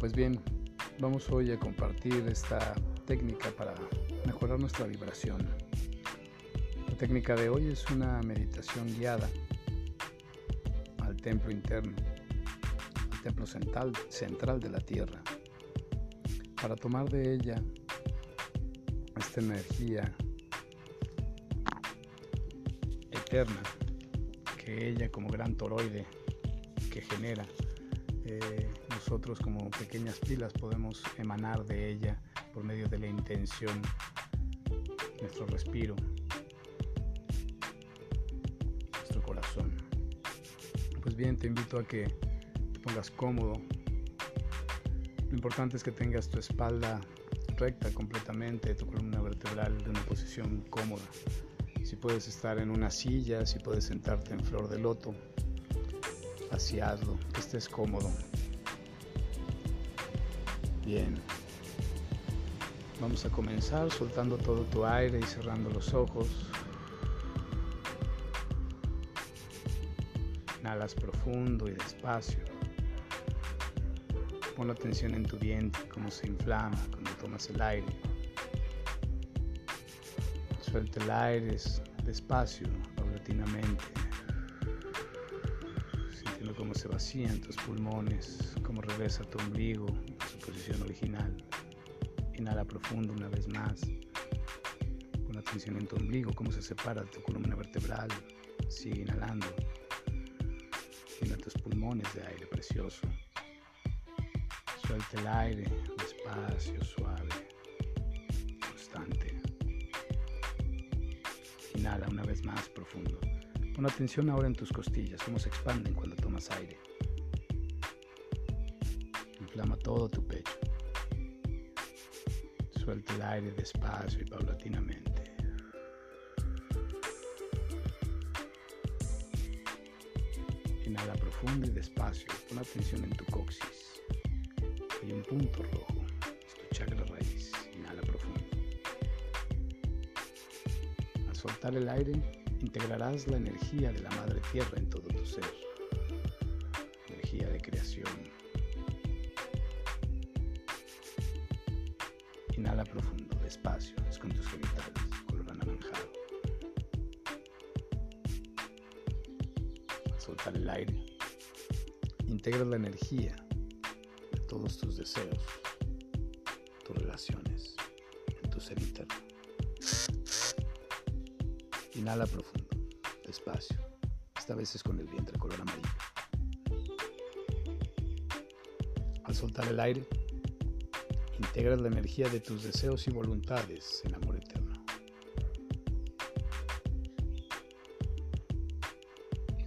Pues bien, vamos hoy a compartir esta técnica para mejorar nuestra vibración. La técnica de hoy es una meditación guiada al templo interno, al templo central, central de la Tierra, para tomar de ella esta energía eterna que ella como gran toroide que genera eh, nosotros como pequeñas pilas podemos emanar de ella por medio de la intención nuestro respiro nuestro corazón. Pues bien te invito a que te pongas cómodo. Lo importante es que tengas tu espalda recta completamente tu columna vertebral de una posición cómoda. Si puedes estar en una silla, si puedes sentarte en flor de loto, hazlo, que estés cómodo. Bien. Vamos a comenzar soltando todo tu aire y cerrando los ojos. Inhalas profundo y despacio. Pon la atención en tu vientre, cómo se inflama cuando tomas el aire. Suelta el aire despacio, paulatinamente, cómo se vacían tus pulmones, cómo regresa tu ombligo a su posición original. Inhala profundo una vez más. Pon atención en tu ombligo, cómo se separa tu columna vertebral. Sigue inhalando. Llena tus pulmones de aire precioso. Suelta el aire despacio, suave, constante. Inhala una vez más profundo. Pon atención ahora en tus costillas, cómo se expanden cuando tomas aire. Inflama todo tu pecho. Suelta el aire despacio y paulatinamente. Inhala profundo y despacio. Pon atención en tu coxis. Hay un punto rojo. Es tu chakra raíz. Inhala profundo soltar el aire, integrarás la energía de la Madre Tierra en todo tu ser. Energía de creación. Inhala profundo, despacio, es con tus genitales, color anaranjado. Soltar el aire, integra la energía de todos tus deseos, tus relaciones, en tu ser interno. Inhala profundo, despacio. Esta vez es con el vientre color amarillo. Al soltar el aire, integra la energía de tus deseos y voluntades en amor eterno.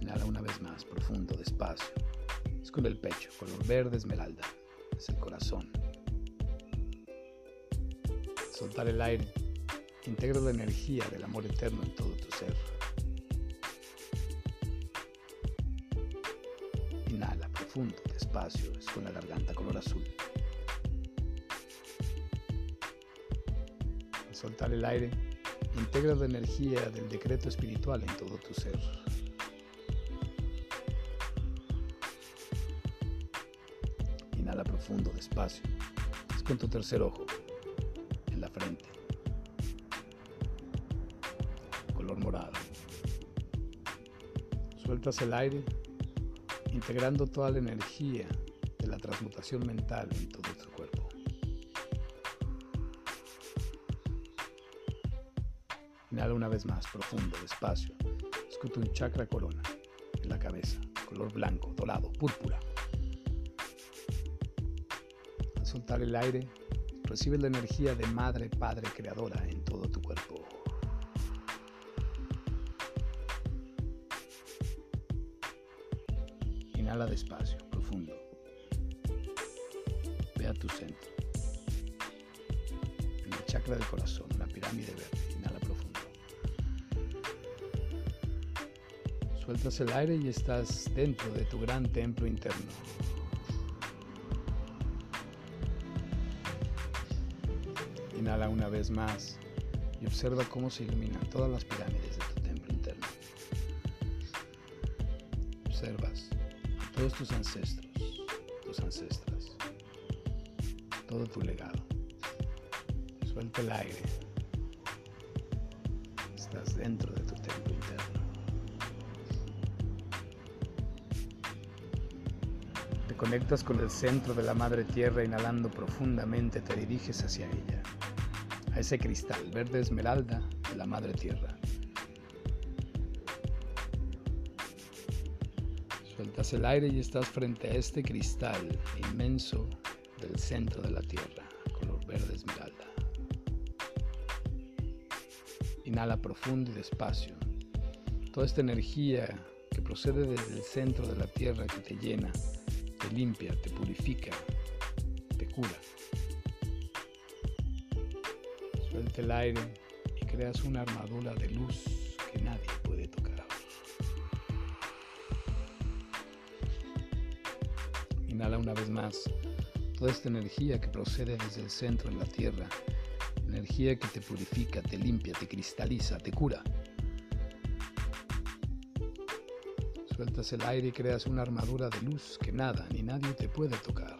Inhala una vez más, profundo, despacio. Es con el pecho, color verde esmeralda. Es el corazón. Al soltar el aire, Integra la energía del amor eterno en todo tu ser. Inhala profundo, despacio, es con la garganta color azul. Al soltar el aire, integra la energía del decreto espiritual en todo tu ser. Inhala profundo, despacio, es con tu tercer ojo, en la frente. Sueltas el aire, integrando toda la energía de la transmutación mental en todo tu cuerpo. Inhala una vez más, profundo, despacio. Escuta un chakra corona en la cabeza, color blanco, dorado, púrpura. Al soltar el aire, recibe la energía de Madre, Padre, Creadora en todo tu cuerpo. Inhala despacio, profundo. Ve a tu centro. En el chakra del corazón, la pirámide verde. Inhala profundo. Sueltas el aire y estás dentro de tu gran templo interno. Inhala una vez más y observa cómo se iluminan todas las pirámides de tu templo interno. Observas todos tus ancestros, tus ancestros, todo tu legado. Suelta el aire. Estás dentro de tu templo interno. Te conectas con el centro de la madre tierra, inhalando profundamente, te diriges hacia ella, a ese cristal verde esmeralda de la madre tierra. Sueltas el aire y estás frente a este cristal inmenso del centro de la Tierra, color verde esmeralda. Inhala profundo y despacio. Toda esta energía que procede desde el centro de la Tierra que te llena, te limpia, te purifica, te cura. Suelta el aire y creas una armadura de luz Inhala una vez más toda esta energía que procede desde el centro de la tierra, energía que te purifica, te limpia, te cristaliza, te cura. Sueltas el aire y creas una armadura de luz que nada ni nadie te puede tocar.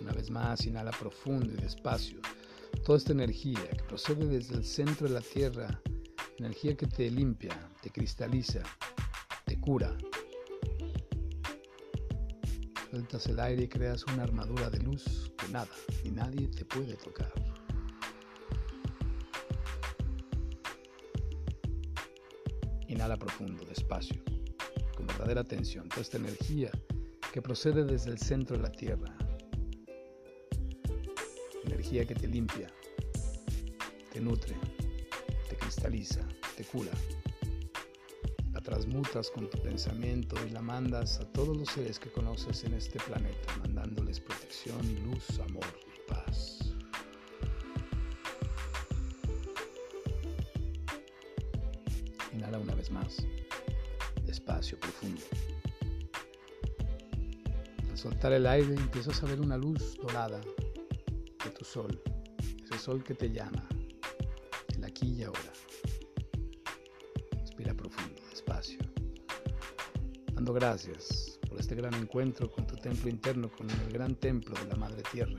Una vez más, inhala profundo y despacio. Toda esta energía que procede desde el centro de la tierra, energía que te limpia, te cristaliza, te cura. Sueltas el aire y creas una armadura de luz que nada ni nadie te puede tocar. Inhala profundo, despacio, con verdadera atención, toda esta energía que procede desde el centro de la tierra. Energía que te limpia, te nutre, cristaliza, te cura transmutas con tu pensamiento y la mandas a todos los seres que conoces en este planeta, mandándoles protección, luz, amor y paz. Inhala una vez más, despacio, profundo. Al soltar el aire empiezas a ver una luz dorada de tu sol, ese sol que te llama, el aquí y ahora. Gracias por este gran encuentro con tu templo interno, con el gran templo de la Madre Tierra.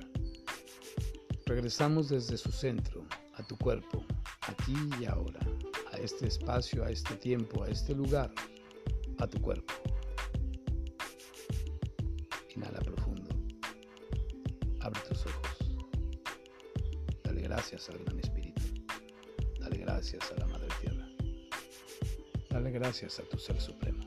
Regresamos desde su centro, a tu cuerpo, aquí y ahora, a este espacio, a este tiempo, a este lugar, a tu cuerpo. Inhala profundo. Abre tus ojos. Dale gracias al Gran Espíritu. Dale gracias a la Madre Tierra. Dale gracias a tu Ser Supremo.